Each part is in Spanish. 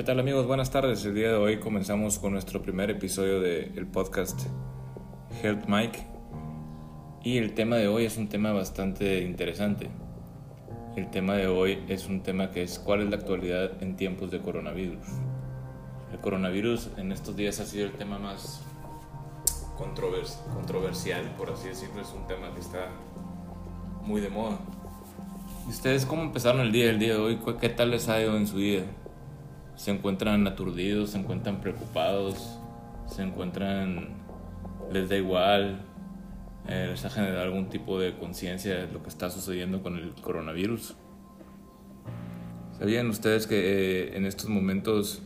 ¿Qué tal amigos? Buenas tardes. El día de hoy comenzamos con nuestro primer episodio del podcast Health Mike. Y el tema de hoy es un tema bastante interesante. El tema de hoy es un tema que es cuál es la actualidad en tiempos de coronavirus. El coronavirus en estos días ha sido el tema más controversial, por así decirlo. Es un tema que está muy de moda. ¿Y ustedes cómo empezaron el día, el día de hoy? ¿Qué tal les ha ido en su día? ¿Se encuentran aturdidos? ¿Se encuentran preocupados? ¿Se encuentran... les da igual? Eh, ¿Les ha generado algún tipo de conciencia de lo que está sucediendo con el coronavirus? ¿Sabían ustedes que eh, en estos momentos,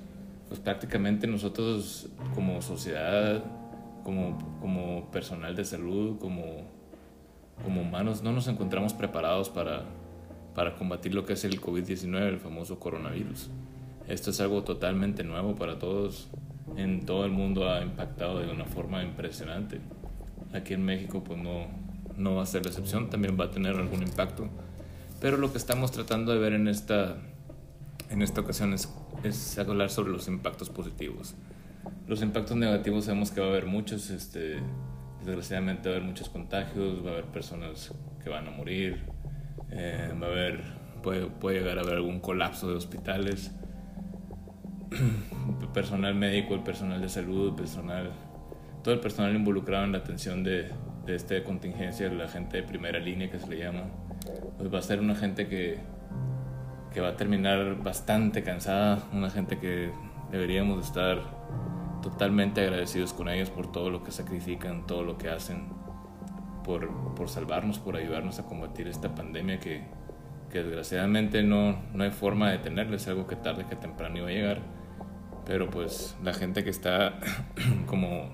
pues prácticamente nosotros como sociedad, como, como personal de salud, como, como humanos, no nos encontramos preparados para para combatir lo que es el COVID-19, el famoso coronavirus. Esto es algo totalmente nuevo para todos. En todo el mundo ha impactado de una forma impresionante. Aquí en México pues no, no va a ser la excepción, también va a tener algún impacto. Pero lo que estamos tratando de ver en esta, en esta ocasión es, es hablar sobre los impactos positivos. Los impactos negativos sabemos que va a haber muchos, este, desgraciadamente va a haber muchos contagios, va a haber personas que van a morir, eh, va a haber, puede, puede llegar a haber algún colapso de hospitales, personal médico, el personal de salud, personal, todo el personal involucrado en la atención de, de esta contingencia, la gente de primera línea que se le llama, pues va a ser una gente que, que va a terminar bastante cansada, una gente que deberíamos estar totalmente agradecidos con ellos por todo lo que sacrifican, todo lo que hacen por, por salvarnos, por ayudarnos a combatir esta pandemia que, desgraciadamente no, no hay forma de detenerla, es algo que tarde que temprano iba a llegar. Pero pues la gente que está como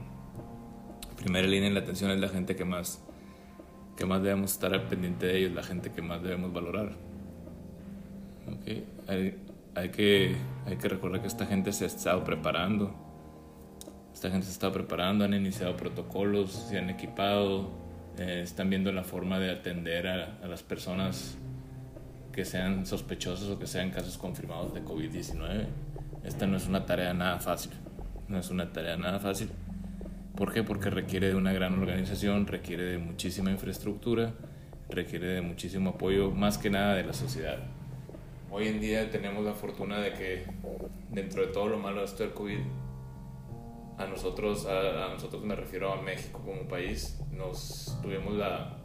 primera línea en la atención es la gente que más, que más debemos estar al pendiente de ellos, la gente que más debemos valorar. Okay. Hay, hay, que, hay que recordar que esta gente se ha estado preparando. Esta gente se estado preparando, han iniciado protocolos, se han equipado, eh, están viendo la forma de atender a, las personas que sean sospechosos o que sean casos confirmados de COVID-19. Esta no es una tarea nada fácil, no es una tarea nada fácil. ¿Por qué? Porque requiere de una gran organización, requiere de muchísima infraestructura, requiere de muchísimo apoyo, más que nada de la sociedad. Hoy en día tenemos la fortuna de que dentro de todo lo malo de esto del COVID, a nosotros, a, a, nosotros me refiero a México como país, nos tuvimos la,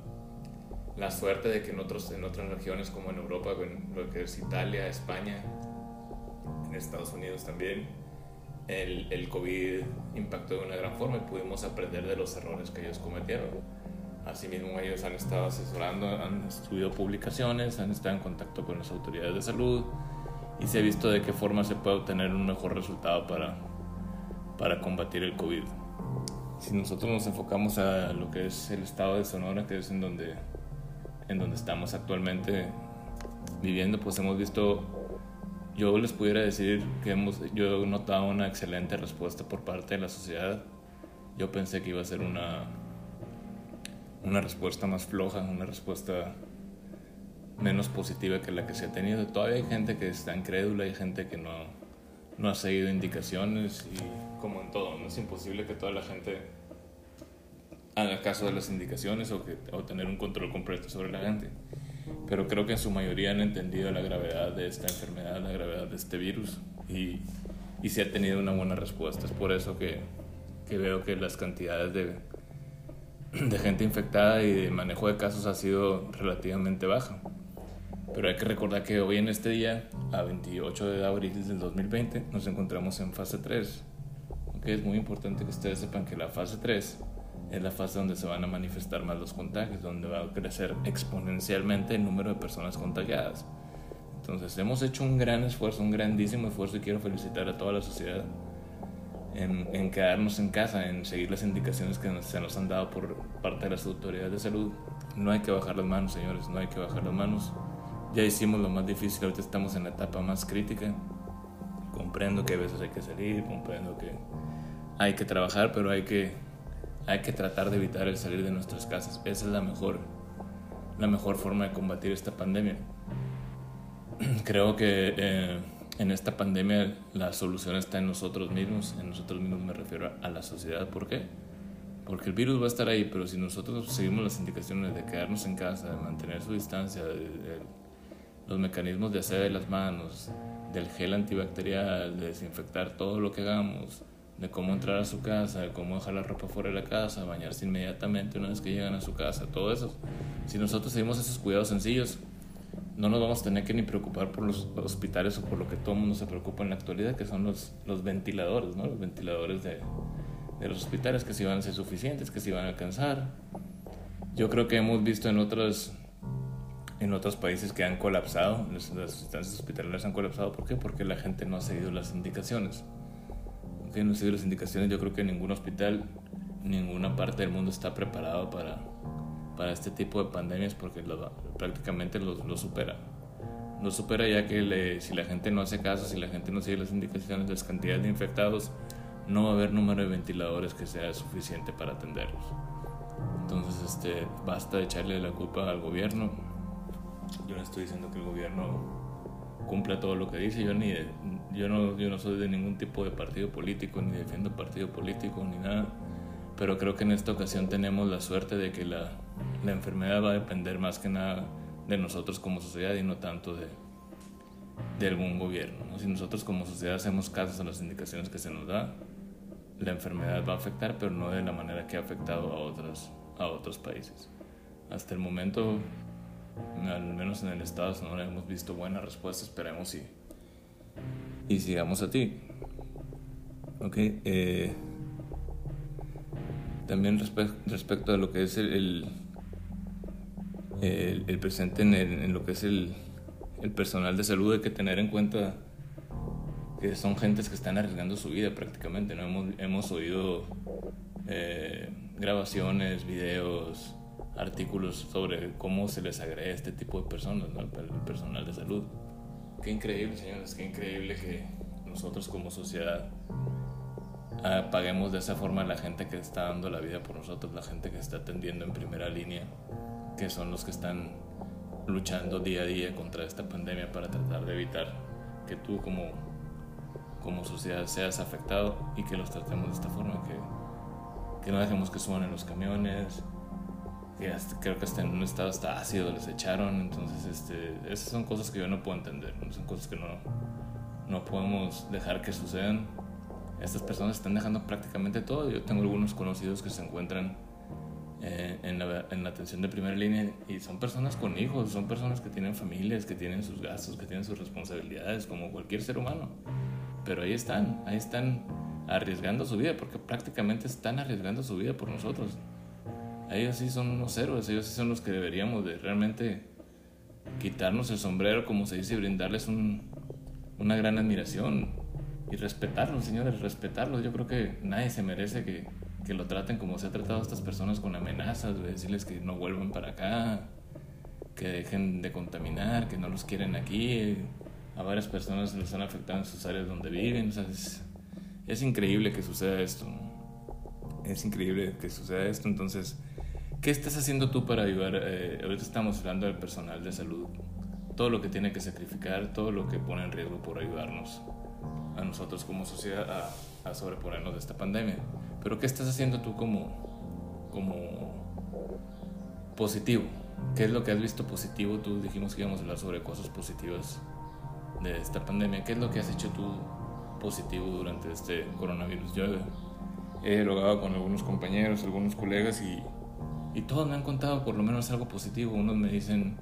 la suerte de que en, otros, en otras regiones como en Europa, en lo que es Italia, España, en Estados Unidos también, el, el COVID impactó de una gran forma y pudimos aprender de los errores que ellos cometieron. Asimismo, ellos han estado asesorando, han estudiado publicaciones, han estado en contacto con las autoridades de salud y se ha visto de qué forma se puede obtener un mejor resultado para, para combatir el COVID. Si nosotros nos enfocamos a lo que es el estado de Sonora, que es en donde, en donde estamos actualmente viviendo, pues hemos visto, yo les pudiera decir que hemos, yo he notado una excelente respuesta por parte de la sociedad. Yo pensé que iba a ser una, una respuesta más floja, una respuesta menos positiva que la que se ha tenido. Todavía hay gente que está incrédula, hay gente que no, no ha seguido indicaciones y como en todo, no es imposible que toda la gente haga caso de las indicaciones o, que, o tener un control completo sobre la gente. Pero creo que en su mayoría han entendido la gravedad de esta enfermedad, la gravedad de este virus y, y se ha tenido una buena respuesta. Es por eso que, que veo que las cantidades de, de gente infectada y de manejo de casos ha sido relativamente baja. Pero hay que recordar que hoy en este día, a 28 de abril del 2020, nos encontramos en fase 3. Okay, es muy importante que ustedes sepan que la fase 3 es la fase donde se van a manifestar más los contagios, donde va a crecer exponencialmente el número de personas contagiadas. Entonces hemos hecho un gran esfuerzo, un grandísimo esfuerzo y quiero felicitar a toda la sociedad en, quedarnos en casa, en seguir las indicaciones que se nos han dado por parte de las autoridades de salud. No hay que bajar las manos, señores, no hay que bajar las manos ya hicimos lo más difícil, ahorita estamos en la etapa más crítica. Comprendo que a veces hay que salir, comprendo que hay que trabajar, pero hay que, hay que tratar de evitar el salir de nuestras casas. Esa es la mejor, la mejor forma de combatir esta pandemia. Creo que eh, en esta pandemia la solución está en nosotros mismos. En nosotros mismos me refiero a la sociedad. ¿Por qué? Porque el virus va a estar ahí, pero si nosotros seguimos las indicaciones de quedarnos en casa, de mantener su distancia, de, los mecanismos de hacer de las manos, del gel antibacterial, de desinfectar todo lo que hagamos, de cómo entrar a su casa, de cómo dejar la ropa fuera de la casa, bañarse inmediatamente una vez que llegan a su casa, todo eso. Si nosotros seguimos esos cuidados sencillos, no nos vamos a tener que ni preocupar por los hospitales o por lo que todo mundo se preocupa en la actualidad, que son los, los ventiladores, ¿no? Los ventiladores de, de los hospitales, que si van a ser suficientes, que si van a alcanzar. Yo creo que hemos visto en otros, en otros países que han colapsado, las, instancias hospitalarias han colapsado. ¿Por qué? Porque la gente no ha seguido las indicaciones. Ha seguido las indicaciones, yo creo que ningún hospital, ninguna parte del mundo está preparado para, para este tipo de pandemias porque prácticamente lo, lo, supera. Lo supera ya que si la gente no hace caso, si la gente no sigue las indicaciones las cantidades de infectados, no va a haber número de ventiladores que sea suficiente para atenderlos. Entonces, este, basta de echarle la culpa al gobierno. Yo no estoy diciendo que el gobierno cumpla todo lo que dice. Yo, ni yo, no, yo no soy de ningún tipo de partido político, ni defiendo partido político, ni nada. Pero creo que en esta ocasión tenemos la suerte de que la, la enfermedad va a depender más que nada de nosotros como sociedad y no tanto de, de algún gobierno. Si nosotros como sociedad hacemos caso a las indicaciones que se nos da, la enfermedad va a afectar, pero no de la manera que ha afectado a otros, a otros países. Hasta el momento, al menos en el Estado no hemos visto buena respuesta, esperemos y, y sigamos a ti. Ok, eh, también respecto a lo que es el, el, el, presente en, en, lo que es el, el personal de salud, hay que tener en cuenta que son gentes que están arriesgando su vida prácticamente. ¿no? Hemos, hemos oído eh, grabaciones, videos, artículos sobre cómo se les agrega este tipo de personas, ¿no? el personal de salud. Qué increíble, señores, qué increíble que nosotros como sociedad paguemos de esa forma a la gente que está dando la vida por nosotros, la gente que está atendiendo en primera línea, que son los que están luchando día a día contra esta pandemia para tratar de evitar que tú como como sociedad seas afectado y que los tratemos de esta forma, que, que no dejemos que suban en los camiones, creo que hasta en un estado hasta ácido les echaron, entonces este, esas son cosas que yo no puedo entender, son cosas que no, no podemos dejar que sucedan. Estas personas están dejando prácticamente todo, yo tengo algunos conocidos que se encuentran eh, en, la, en, la, atención de primera línea y son personas con hijos, son personas que tienen familias, que tienen sus gastos, que tienen sus responsabilidades, como cualquier ser humano pero ahí están, ahí están arriesgando su vida, porque prácticamente están arriesgando su vida por nosotros. Ellos sí son unos héroes, ellos sí son los que deberíamos de realmente quitarnos el sombrero, como se dice, y brindarles un, una gran admiración y respetarlos, señores, respetarlos. Yo creo que nadie se merece que, lo traten como se ha tratado a estas personas con amenazas, de decirles que no vuelvan para acá, que dejen de contaminar, que no los quieren aquí, a varias personas les han afectado en sus áreas donde viven. es, increíble que suceda esto. Es increíble que suceda esto. Entonces, ¿qué estás haciendo tú para ayudar? Eh, ahorita estamos hablando del personal de salud. Todo lo que tiene que sacrificar, todo lo que pone en riesgo por ayudarnos a nosotros como sociedad a, a sobreponernos de esta pandemia. Pero ¿qué estás haciendo tú como, como positivo? ¿Qué es lo que has visto positivo? Tú dijimos que íbamos a hablar sobre cosas positivas de esta pandemia. ¿Qué es lo que has hecho tú positivo durante este coronavirus? Yo he dialogado con algunos compañeros, algunos colegas y, y todos me han contado por lo menos algo positivo. Unos me dicen,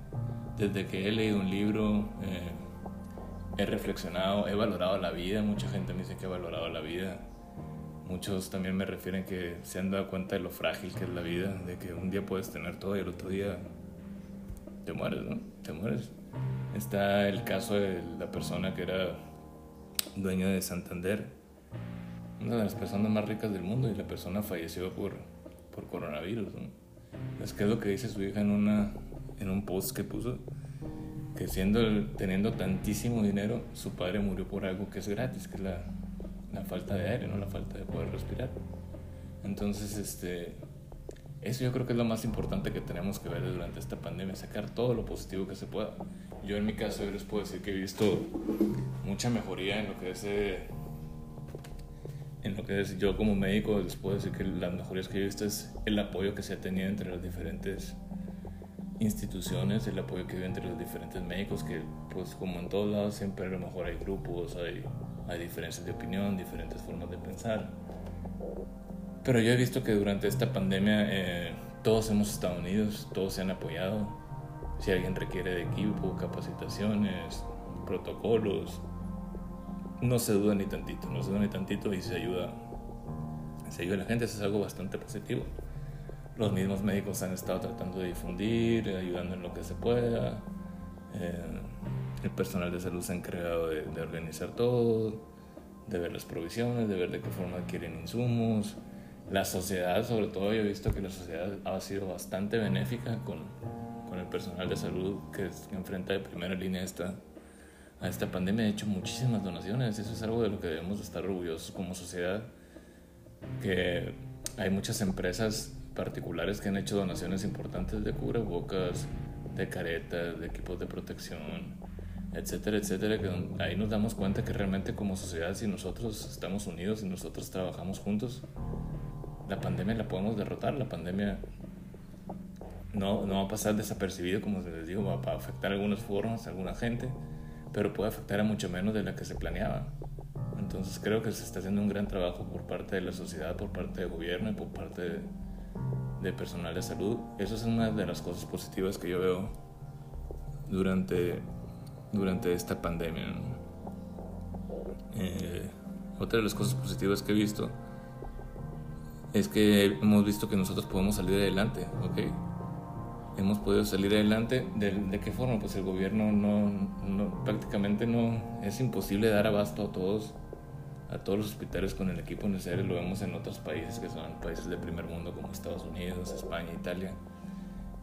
desde que he leído un libro, eh, he reflexionado, he valorado la vida. Mucha gente me dice que he valorado la vida. Muchos también me refieren que se han dado cuenta de lo frágil que es la vida, de que un día puedes tener todo y el otro día te mueres, ¿no? Te mueres. Está el caso de la persona que era dueño de Santander, una de las personas más ricas del mundo, y la persona falleció por, por coronavirus. Es que es lo que dice su hija en, una, en un post que puso, que siendo, teniendo tantísimo dinero, su padre murió por algo que es gratis, que es la, la falta de aire, no la falta de poder respirar. Entonces, este, eso yo creo que es lo más importante que tenemos que ver durante esta pandemia, sacar todo lo positivo que se pueda. yo en mi caso yo les puedo decir que he visto mucha mejoría en lo que es eh, en lo que es yo como médico les puedo decir que las mejorías que he visto es el apoyo que se ha tenido entre las diferentes instituciones, el apoyo que hay entre los diferentes médicos, que pues como en todos lados siempre a lo mejor hay grupos, hay, hay diferencias de opinión, diferentes formas de pensar. Pero yo he visto que durante esta pandemia eh, todos hemos estado unidos, todos se han apoyado. Si alguien requiere de equipo, capacitaciones, protocolos, no se duda ni tantito, no se duda ni tantito y se ayuda, se ayuda a la gente, eso es algo bastante positivo. Los mismos médicos han estado tratando de difundir, ayudando en lo que se pueda. Eh, el personal de salud se ha encargado de, organizar todo, de ver las provisiones, de ver de qué forma adquieren insumos. La sociedad, sobre todo, yo he visto que la sociedad ha sido bastante benéfica con, con el personal de salud que, enfrenta de primera línea esta, a esta pandemia. Ha hecho muchísimas donaciones. Eso es algo de lo que debemos estar orgullosos como sociedad. Que hay muchas empresas particulares que han hecho donaciones importantes de cubrebocas, de caretas, de equipos de protección, etcétera, etcétera, que ahí nos damos cuenta que realmente como sociedad, si nosotros estamos unidos y nosotros trabajamos juntos, la pandemia la podemos derrotar, la pandemia no, no va a pasar desapercibido, como les digo, va a afectar algunas formas, a alguna gente, pero puede afectar a mucho menos de la que se planeaba. Entonces creo que se está haciendo un gran trabajo por parte de la sociedad, por parte del gobierno y por parte de, de personal de salud. Eso es una de las cosas positivas que yo veo durante, durante esta pandemia. Eh, otra de las cosas positivas que he visto es que hemos visto que nosotros podemos salir adelante, ¿ok? Hemos podido salir adelante. ¿De, de qué forma? Pues el gobierno no, no, prácticamente no, es imposible dar abasto a todos a todos los hospitales con el equipo necesario. Lo vemos en otros países que son países de primer mundo como Estados Unidos, España, Italia.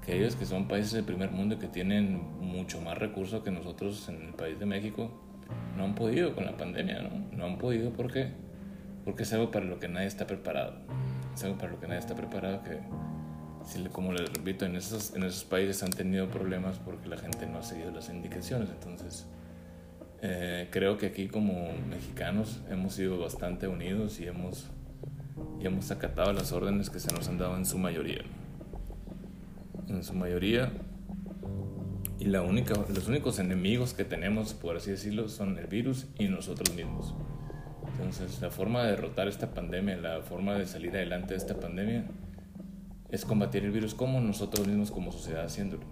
Que ellos que son países de primer mundo que tienen mucho más recursos que nosotros en el país de México, no han podido con la pandemia, ¿no? No han podido porque, porque es algo para lo que nadie está preparado. Es algo para lo que nadie está preparado que, como les repito, en esos, en esos países han tenido problemas porque la gente no ha seguido las indicaciones. Entonces, eh, creo que aquí como mexicanos hemos sido bastante unidos y hemos, y hemos acatado las órdenes que se nos han dado en su mayoría. En su mayoría. Y la única, los únicos enemigos que tenemos, por así decirlo, son el virus y nosotros mismos. Entonces, la forma de derrotar esta pandemia, la forma de salir adelante de esta pandemia, es combatir el virus como nosotros mismos como sociedad haciéndolo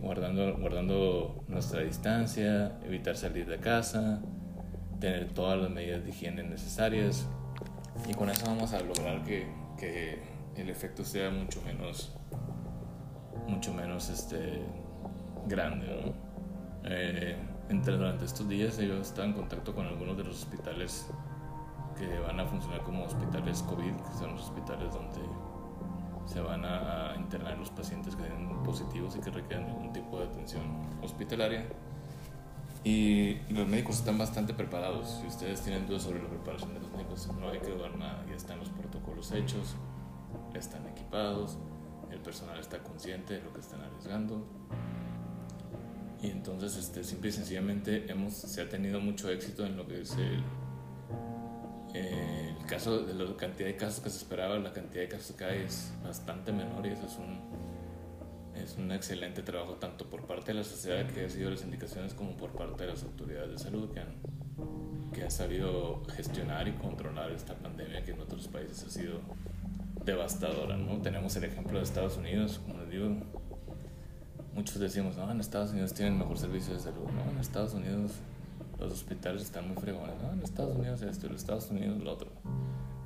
guardando, guardando nuestra distancia, evitar salir de casa, tener todas las medidas de higiene necesarias. Y con eso vamos a lograr que, que el efecto sea mucho menos mucho menos este grande eh, entre durante estos días yo estaba en contacto con algunos de los hospitales que van a funcionar como hospitales COVID que son los hospitales donde se van a, internar los pacientes que tienen positivos y que requieren algún tipo de atención hospitalaria. Y los médicos están bastante preparados. Si ustedes tienen dudas sobre la preparación de los médicos, no hay que dudar nada. Ya están los protocolos hechos, están equipados, el personal está consciente de lo que están arriesgando. Y entonces, este, simple y sencillamente, hemos, se ha tenido mucho éxito en lo que es el caso de la cantidad de casos que se esperaba, la cantidad de casos que hay es bastante menor y eso es un, es un excelente trabajo tanto por parte de la sociedad que ha sido las indicaciones como por parte de las autoridades de salud que han, que han sabido gestionar y controlar esta pandemia que en otros países ha sido devastadora. ¿no? Tenemos el ejemplo de Estados Unidos, como les digo, muchos decimos, no, en Estados Unidos tienen mejor servicio de salud, no, en Estados Unidos los hospitales están muy fregones, ¿no? En Estados Unidos esto, en Estados Unidos lo otro.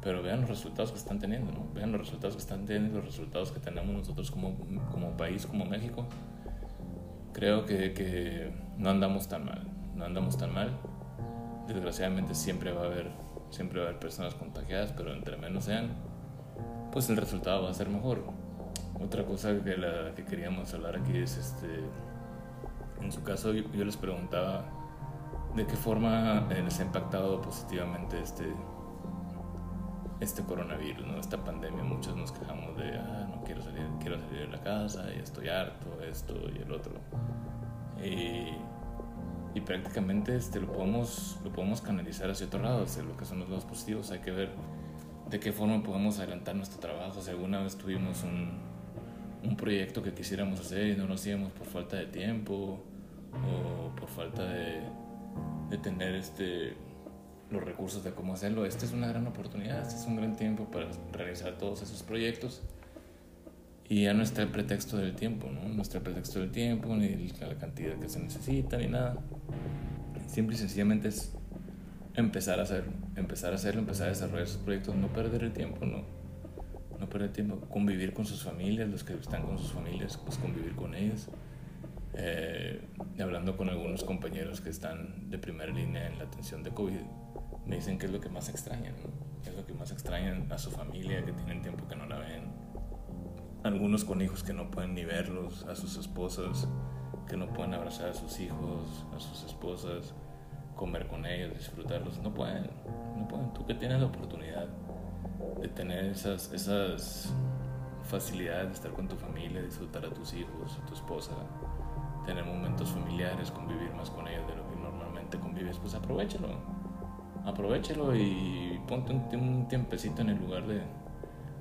Pero vean los resultados que están teniendo, ¿no? Vean los resultados que están teniendo, los resultados que tenemos nosotros como, como país, como México. Creo que, que no andamos tan mal, no andamos tan mal. Desgraciadamente siempre va a haber, siempre va a haber personas contagiadas, pero entre menos sean, pues el resultado va a ser mejor. Otra cosa que, la, que queríamos hablar aquí es, este, en su caso yo les preguntaba de qué forma les ha impactado positivamente este, este coronavirus, ¿no? esta pandemia. Muchos nos quejamos de, ah, no quiero salir, quiero salir de la casa y estoy harto, esto y el otro. Y, y prácticamente este, lo, podemos, lo podemos canalizar hacia otro lado, hacia lo que son los lados positivos. Hay que ver de qué forma podemos adelantar nuestro trabajo. Si alguna vez tuvimos un, un proyecto que quisiéramos hacer y no lo hacíamos por falta de tiempo o por falta de, de tener este, los recursos de cómo hacerlo, esta es una gran oportunidad, este es un gran tiempo para realizar todos esos proyectos. Y ya no está el pretexto del tiempo, ¿no? No está el pretexto del tiempo, ni la cantidad que se necesita, ni nada. Simple y sencillamente es empezar a hacerlo, empezar a hacerlo, empezar a desarrollar esos proyectos, no perder el tiempo, no, no perder tiempo, convivir con sus familias, los que están con sus familias, pues convivir con ellos. Eh, hablando con algunos compañeros que están de primera línea en la atención de COVID, me dicen que es lo que más extrañan, ¿no? es lo que más extrañan a su familia, que tienen tiempo que no la ven. Algunos con hijos que no pueden ni verlos, a sus esposas, que no pueden abrazar a sus hijos, a sus esposas, comer con ellos, disfrutarlos. No pueden, no pueden. Tú que tienes la oportunidad de tener esas, esas facilidades de estar con tu familia, disfrutar a tus hijos, a tu esposa, tener momentos familiares, convivir más con ellos de lo que normalmente convives, pues aprovechalo aprovechalo y ponte un, tiempecito en el lugar de,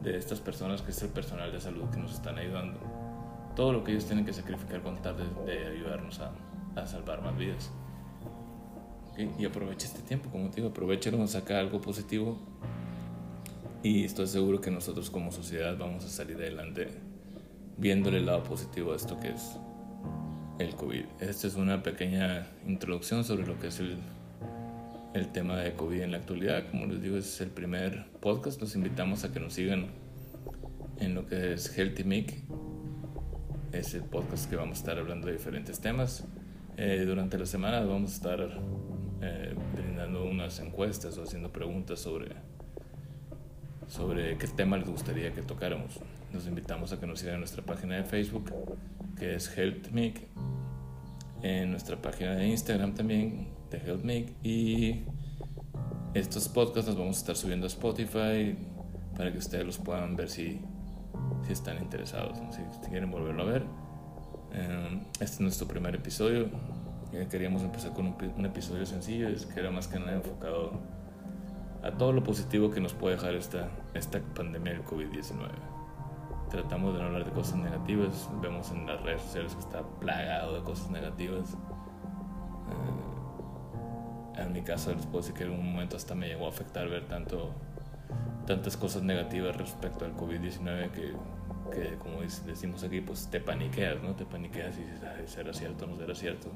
de, estas personas que es el personal de salud que nos están ayudando. Todo lo que ellos tienen que sacrificar con tal de, ayudarnos a, a, salvar más vidas. Y aprovecha este tiempo, como te digo, aprovechalo, saca algo positivo y estoy seguro que nosotros como sociedad vamos a salir adelante viéndole el lado positivo a esto que es el COVID. Esta es una pequeña introducción sobre lo que es el el tema de COVID en la actualidad. Como les digo, es el primer podcast. Los invitamos a que nos sigan en lo que es Healthy Mic. Es el podcast que vamos a estar hablando de diferentes temas. Eh, durante la semana vamos a estar eh, brindando unas encuestas o haciendo preguntas sobre, sobre qué tema les gustaría que tocáramos. Nos invitamos a que nos sigan en nuestra página de Facebook, que es Health en nuestra página de Instagram también, de HealthMake. Y estos podcasts los vamos a estar subiendo a Spotify para que ustedes los puedan ver si, si están interesados, si, quieren volverlo a ver. Em, este es nuestro primer episodio. queríamos empezar con un, episodio sencillo, es que era más que nada enfocado a todo lo positivo que nos puede dejar esta, esta pandemia del COVID-19 tratamos de no hablar de cosas negativas. Vemos en las redes sociales que está plagado de cosas negativas. En mi caso les puedo decir que en un momento hasta me llegó a afectar ver tanto, tantas cosas negativas respecto al COVID-19 que, que, como decimos aquí, pues te paniqueas, ¿no? Te paniqueas y dices, ¿será cierto no será cierto?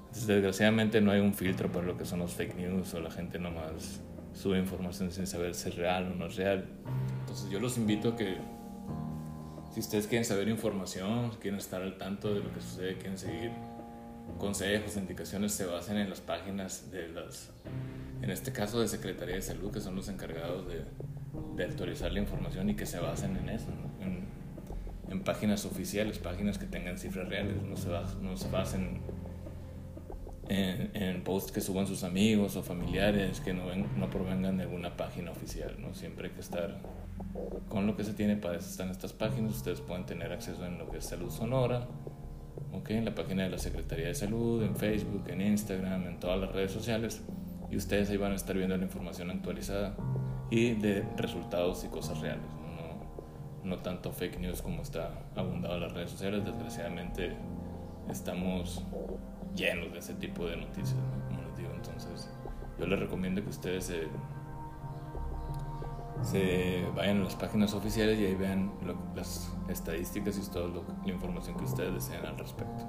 Entonces, desgraciadamente no hay un filtro para lo que son los fake news o la gente nomás sube información sin saber si es real o no es real. Entonces yo los invito a que si ustedes quieren saber información, quieren estar al tanto de lo que sucede, quieren seguir consejos, indicaciones, se basen en las páginas de las, en este caso de Secretaría de Salud, que son los encargados de, de actualizar la información y que se basen en eso, en, páginas oficiales, páginas que tengan cifras reales, no se, basen, no se basen en, en, posts que suban sus amigos o familiares que no, ven, no provengan de alguna página oficial, ¿no? Siempre hay que estar con lo que se tiene para eso están estas páginas. Ustedes pueden tener acceso en lo que es Salud Sonora, okay, en la página de la Secretaría de Salud, en Facebook, en Instagram, en todas las redes sociales. Y ustedes ahí van a estar viendo la información actualizada y de resultados y cosas reales. No, no tanto fake news como está abundado en las redes sociales. Desgraciadamente estamos llenos de ese tipo de noticias, como les digo. Entonces, yo les recomiendo que ustedes se se vayan a las páginas oficiales y ahí vean las estadísticas y toda la información que ustedes desean al respecto.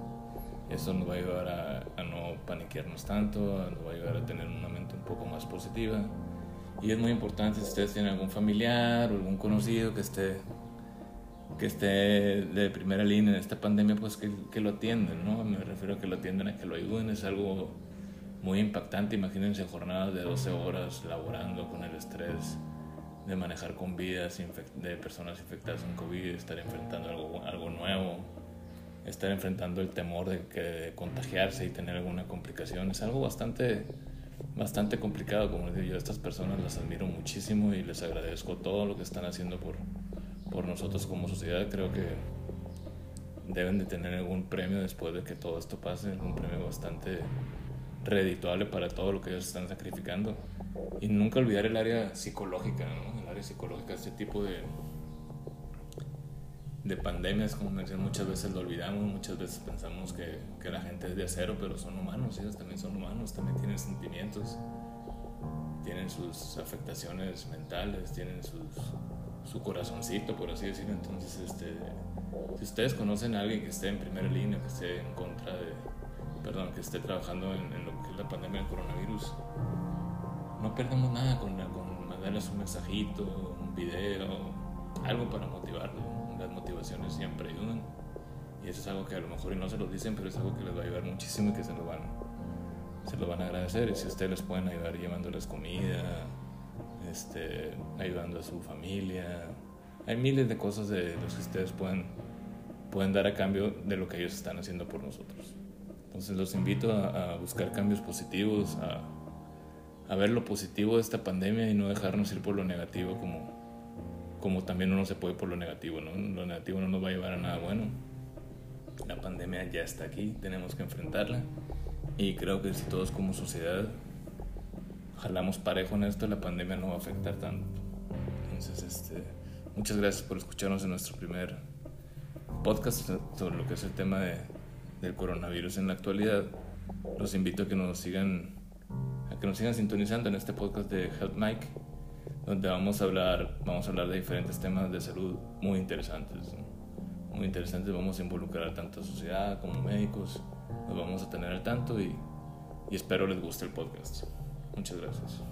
Eso nos va a ayudar a, no paniquearnos tanto, nos va a ayudar a tener una mente un poco más positiva. Y es muy importante si ustedes tienen algún familiar o algún conocido que esté, que esté de primera línea en esta pandemia, pues que, que lo atienden, ¿no? Me refiero a que lo atiendan, a que lo ayuden, es algo muy impactante. Imagínense jornadas de 12 horas laborando con el estrés de manejar con vidas de personas infectadas con COVID, estar enfrentando algo, algo nuevo, estar enfrentando el temor de, que, contagiarse y tener alguna complicación. Es algo bastante, bastante complicado, como les digo yo, a estas personas las admiro muchísimo y les agradezco todo lo que están haciendo por, por nosotros como sociedad. Creo que deben de tener algún premio después de que todo esto pase, un premio bastante redituable para todo lo que ellos están sacrificando. Y nunca olvidar el área psicológica, ¿no? El área psicológica, este tipo de, de pandemias, como mencioné, muchas veces lo olvidamos, muchas veces pensamos que, que, la gente es de acero, pero son humanos, ellos también son humanos, también tienen sentimientos, tienen sus afectaciones mentales, tienen sus, su corazoncito, por así decirlo. Entonces, este, si ustedes conocen a alguien que esté en primera línea, que esté en contra de, perdón, que esté trabajando en, lo que es la pandemia del coronavirus, no perdemos nada con, con mandarles un mensajito, un video, algo para motivarlo. Las motivaciones siempre ayudan. Y eso es algo que a lo mejor no se lo dicen, pero es algo que les va a ayudar muchísimo y que se lo van, se lo van a agradecer. Y si ustedes les pueden ayudar llevándoles comida, este, ayudando a su familia. Hay miles de cosas de los que ustedes pueden, pueden dar a cambio de lo que ellos están haciendo por nosotros. Entonces los invito a, buscar cambios positivos, a, a, ver lo positivo de esta pandemia y no dejarnos ir por lo negativo como, como también uno se puede por lo negativo. ¿no? Lo negativo no nos va a llevar a nada bueno. La pandemia ya está aquí, tenemos que enfrentarla y creo que si todos como sociedad jalamos parejo en esto, la pandemia no va a afectar tanto. Entonces, este, muchas gracias por escucharnos en nuestro primer podcast sobre lo que es el tema de, del coronavirus en la actualidad. Los invito a que nos sigan que nos sigan sintonizando en este podcast de Health Mike, donde vamos a hablar vamos a hablar de diferentes temas de salud muy interesantes. Muy interesantes, vamos a involucrar tanto a sociedad como médicos, nos vamos a tener al tanto y, y espero les guste el podcast. Muchas gracias.